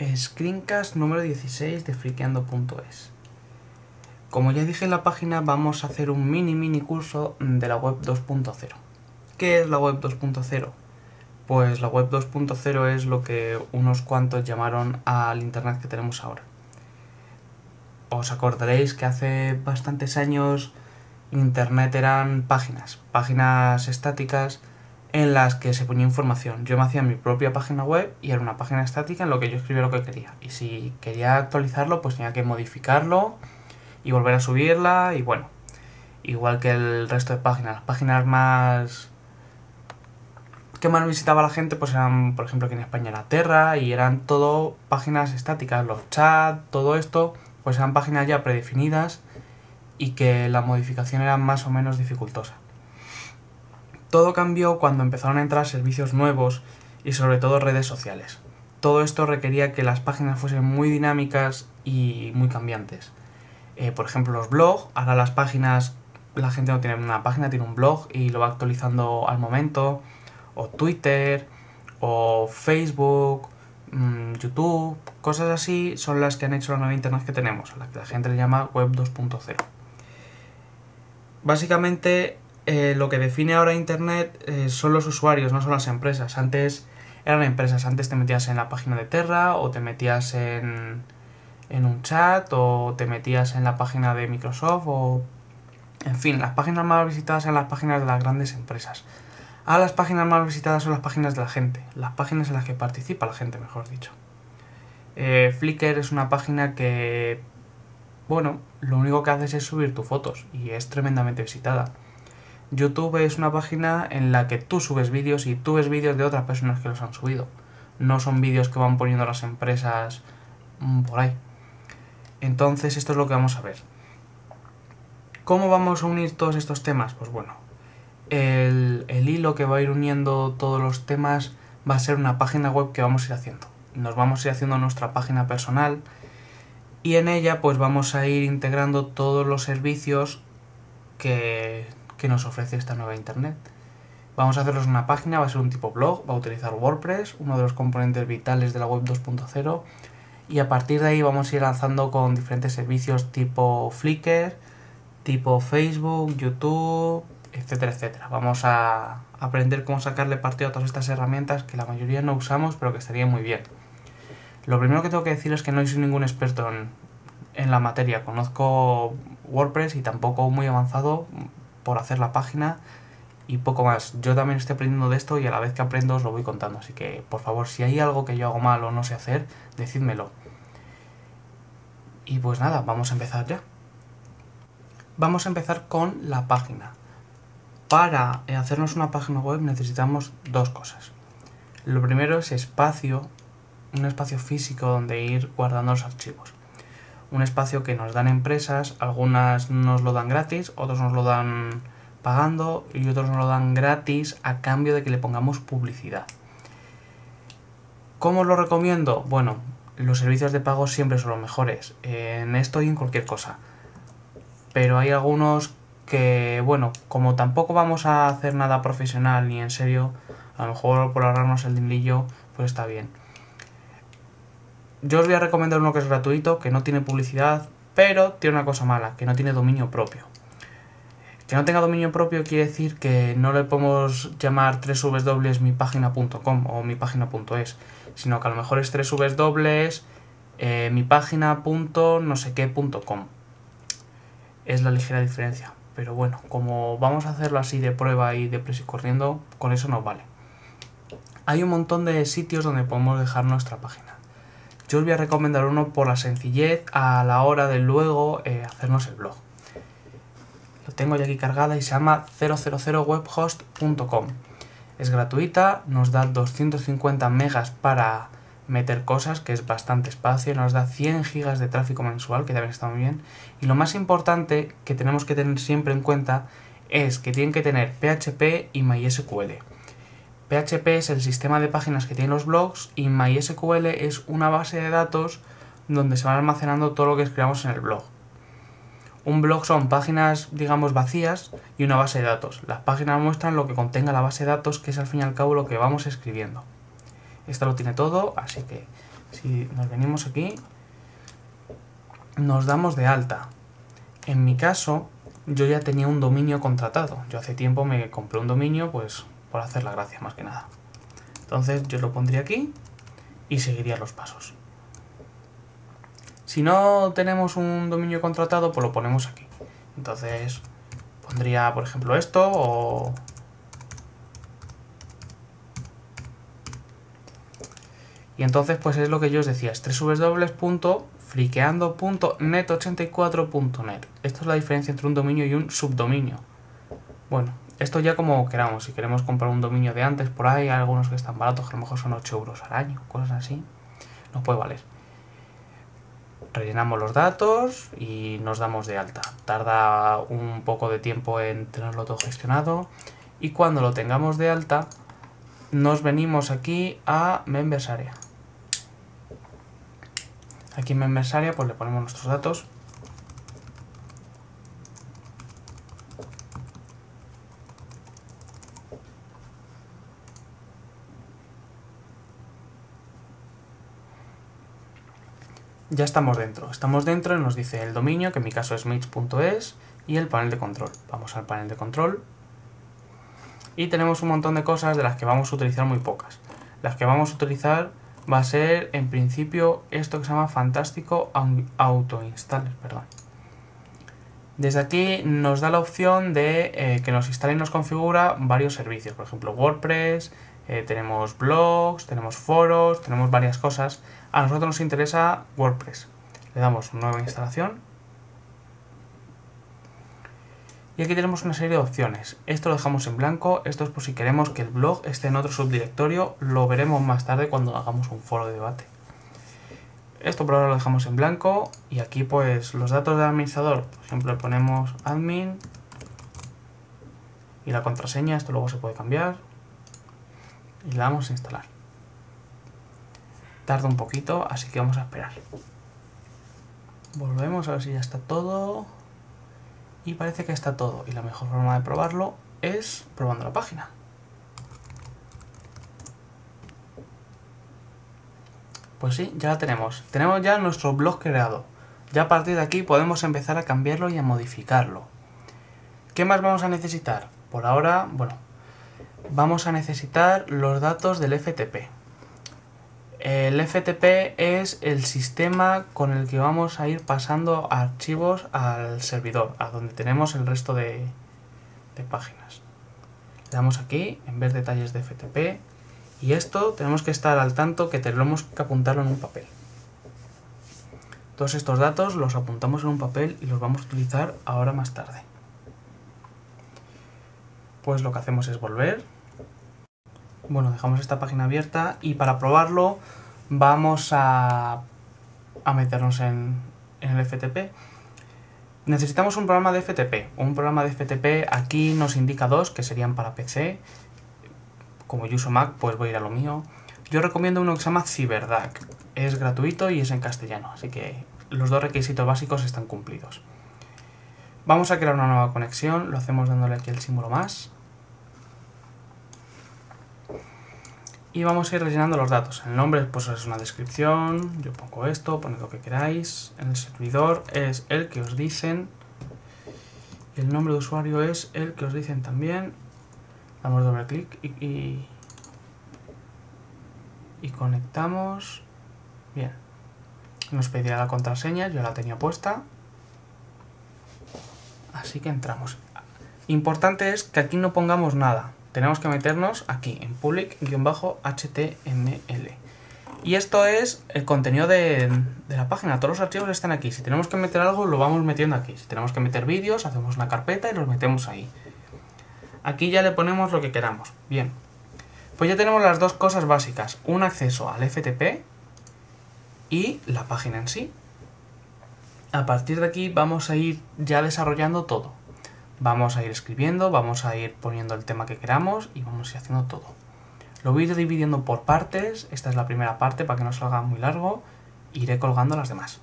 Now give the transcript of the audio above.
Screencast número 16 de friqueando.es. Como ya dije en la página, vamos a hacer un mini mini curso de la web 2.0. ¿Qué es la web 2.0? Pues la web 2.0 es lo que unos cuantos llamaron al internet que tenemos ahora. Os acordaréis que hace bastantes años internet eran páginas, páginas estáticas en las que se ponía información. Yo me hacía mi propia página web y era una página estática en lo que yo escribía lo que quería. Y si quería actualizarlo, pues tenía que modificarlo y volver a subirla y bueno, igual que el resto de páginas. Las páginas más que más visitaba la gente pues eran, por ejemplo, aquí en España la Terra y eran todo páginas estáticas, los chats, todo esto, pues eran páginas ya predefinidas y que la modificación era más o menos dificultosa. Todo cambió cuando empezaron a entrar servicios nuevos y sobre todo redes sociales. Todo esto requería que las páginas fuesen muy dinámicas y muy cambiantes. Eh, por ejemplo, los blogs, ahora las páginas, la gente no tiene una página, tiene un blog y lo va actualizando al momento, o Twitter, o Facebook, mmm, YouTube, cosas así son las que han hecho la nueva internet que tenemos, a la que la gente le llama Web 2.0. Básicamente eh, lo que define ahora Internet eh, son los usuarios, no son las empresas. Antes eran empresas, antes te metías en la página de Terra o te metías en, en un chat o te metías en la página de Microsoft o... En fin, las páginas más visitadas eran las páginas de las grandes empresas. Ahora las páginas más visitadas son las páginas de la gente, las páginas en las que participa la gente, mejor dicho. Eh, Flickr es una página que, bueno, lo único que haces es subir tus fotos y es tremendamente visitada. YouTube es una página en la que tú subes vídeos y tú ves vídeos de otras personas que los han subido. No son vídeos que van poniendo las empresas mm, por ahí. Entonces esto es lo que vamos a ver. ¿Cómo vamos a unir todos estos temas? Pues bueno, el, el, hilo que va a ir uniendo todos los temas va a ser una página web que vamos a ir haciendo. Nos vamos a ir haciendo nuestra página personal y en ella pues vamos a ir integrando todos los servicios que que nos ofrece esta nueva internet. Vamos a hacerlos una página, va a ser un tipo blog, va a utilizar WordPress, uno de los componentes vitales de la web 2.0 y a partir de ahí vamos a ir lanzando con diferentes servicios tipo Flickr, tipo Facebook, YouTube, etcétera, etcétera. Vamos a aprender cómo sacarle partido a todas estas herramientas que la mayoría no usamos pero que estaría muy bien. Lo primero que tengo que decir es que no soy ningún experto en, en la materia. Conozco WordPress y tampoco muy avanzado, por hacer la página y poco más. Yo también estoy aprendiendo de esto y a la vez que aprendo os lo voy contando. Así que, por favor, si hay algo que yo hago mal o no sé hacer, decídmelo. Y pues nada, vamos a empezar ya. Vamos a empezar con la página. Para hacernos una página web necesitamos dos cosas. Lo primero es espacio, un espacio físico donde ir guardando los archivos un espacio que nos dan empresas, algunas nos lo dan gratis, otros nos lo dan pagando y otros nos lo dan gratis a cambio de que le pongamos publicidad. ¿Cómo os lo recomiendo? Bueno, los servicios de pago siempre son los mejores, en esto y en cualquier cosa. Pero hay algunos que, bueno, como tampoco vamos a hacer nada profesional ni en serio, a lo mejor por ahorrarnos el dinillo, pues está bien. Yo os voy a recomendar uno que es gratuito, que no tiene publicidad, pero tiene una cosa mala, que no tiene dominio propio. Que no tenga dominio propio quiere decir que no le podemos llamar www.mipagina.com o mipagina.es, sino que a lo mejor es www eh, sé qué punto com. Es la ligera diferencia. Pero bueno, como vamos a hacerlo así de prueba y de presa y corriendo, con eso nos vale. Hay un montón de sitios donde podemos dejar nuestra página. Yo os voy a recomendar uno por la sencillez a la hora de luego eh, hacernos el blog. Lo tengo ya aquí cargada y se llama 000webhost.com. Es gratuita, nos da 250 megas para meter cosas, que es bastante espacio, nos da 100 gigas de tráfico mensual, que también está muy bien. Y lo más importante que tenemos que tener siempre en cuenta es que tienen que tener PHP y MySQL. PHP es el sistema de páginas que tienen los blogs y MySQL es una base de datos donde se van almacenando todo lo que escribamos en el blog. Un blog son páginas, digamos, vacías y una base de datos. Las páginas muestran lo que contenga la base de datos, que es al fin y al cabo lo que vamos escribiendo. Esto lo tiene todo, así que Si nos venimos aquí, nos damos de alta. En mi caso, yo ya tenía un dominio contratado. Yo hace tiempo me compré un dominio, pues por hacer la gracia más que nada. Entonces yo lo pondría aquí y seguiría los pasos. Si no tenemos un dominio contratado, pues lo ponemos aquí. Entonces pondría, por ejemplo, esto o... Y entonces, pues es lo que yo os decía, es www.friqueando.net84.net. Esto es la diferencia entre un dominio y un subdominio. Bueno, esto ya como queramos, si queremos comprar un dominio de antes, por ahí hay algunos que están baratos, que a lo mejor son 8 euros al año, cosas así, nos puede valer rellenamos los datos y nos damos de alta. Tarda un poco de tiempo en tenerlo todo gestionado y cuando lo tengamos de alta nos venimos aquí a Members Area. Aquí en Members Area pues le ponemos nuestros datos ya estamos dentro. Estamos dentro y nos dice el dominio, que en mi caso es mitch.es, y el panel de control. Vamos al panel de control. Y tenemos un montón de cosas de las que vamos a utilizar muy pocas. Las que vamos a utilizar va a ser, en principio, esto que se llama Fantástico Autoinstaller. Perdón. Desde aquí nos da la opción de eh, que nos instale y nos configura varios servicios. Por ejemplo, WordPress, eh, tenemos blogs, tenemos foros, tenemos varias cosas. A nosotros nos interesa WordPress. Le damos nueva instalación. Y aquí tenemos una serie de opciones. Esto lo dejamos en blanco. Esto es por si queremos que el blog esté en otro subdirectorio. Lo veremos más tarde cuando hagamos un foro de debate. Esto por ahora lo dejamos en blanco. Y aquí pues los datos del administrador. Por ejemplo ponemos admin. Y la contraseña. Esto luego se puede cambiar y le damos a instalar. Tarda un poquito, así que vamos a esperar. Volvemos a ver si ya está todo. Y parece que está todo. Y la mejor forma de probarlo es probando la página. Pues sí, ya la tenemos. Tenemos ya nuestro blog creado. Ya a partir de aquí podemos empezar a cambiarlo y a modificarlo. ¿Qué más vamos a necesitar? Por ahora, bueno, vamos a necesitar los datos del FTP. El FTP es el sistema con el que vamos a ir pasando archivos al servidor, a donde tenemos el resto de, páginas. Le damos aquí, en ver detalles de FTP, y esto tenemos que estar al tanto que tenemos que apuntarlo en un papel. Todos estos datos los apuntamos en un papel y los vamos a utilizar ahora más tarde. Pues lo que hacemos es volver bueno, dejamos esta página abierta y para probarlo vamos a, meternos en, el FTP. Necesitamos un programa de FTP. Un programa de FTP aquí nos indica dos que serían para PC. Como yo uso Mac, pues voy a ir a lo mío. Yo recomiendo uno que se llama CyberDAC. Es gratuito y es en castellano, así que los dos requisitos básicos están cumplidos. Vamos a crear una nueva conexión, lo hacemos dándole aquí el símbolo más. Y vamos a ir rellenando los datos. El nombre pues es una descripción, yo pongo esto, poned lo que queráis. El servidor es el que os dicen. El nombre de usuario es el que os dicen también. Damos doble clic y, y, conectamos. Bien. Nos pedirá la contraseña, yo la tenía puesta. Así que entramos. Importante es que aquí no pongamos nada tenemos que meternos aquí en public-html. Y esto es el contenido de, la página. Todos los archivos están aquí. Si tenemos que meter algo, lo vamos metiendo aquí. Si tenemos que meter vídeos, hacemos una carpeta y los metemos ahí. Aquí ya le ponemos lo que queramos. Bien. Pues ya tenemos las dos cosas básicas. Un acceso al FTP y la página en sí. A partir de aquí vamos a ir ya desarrollando todo. Vamos a ir escribiendo, vamos a ir poniendo el tema que queramos y vamos a ir haciendo todo. Lo voy a ir dividiendo por partes, esta es la primera parte para que no salga muy largo, iré colgando las demás.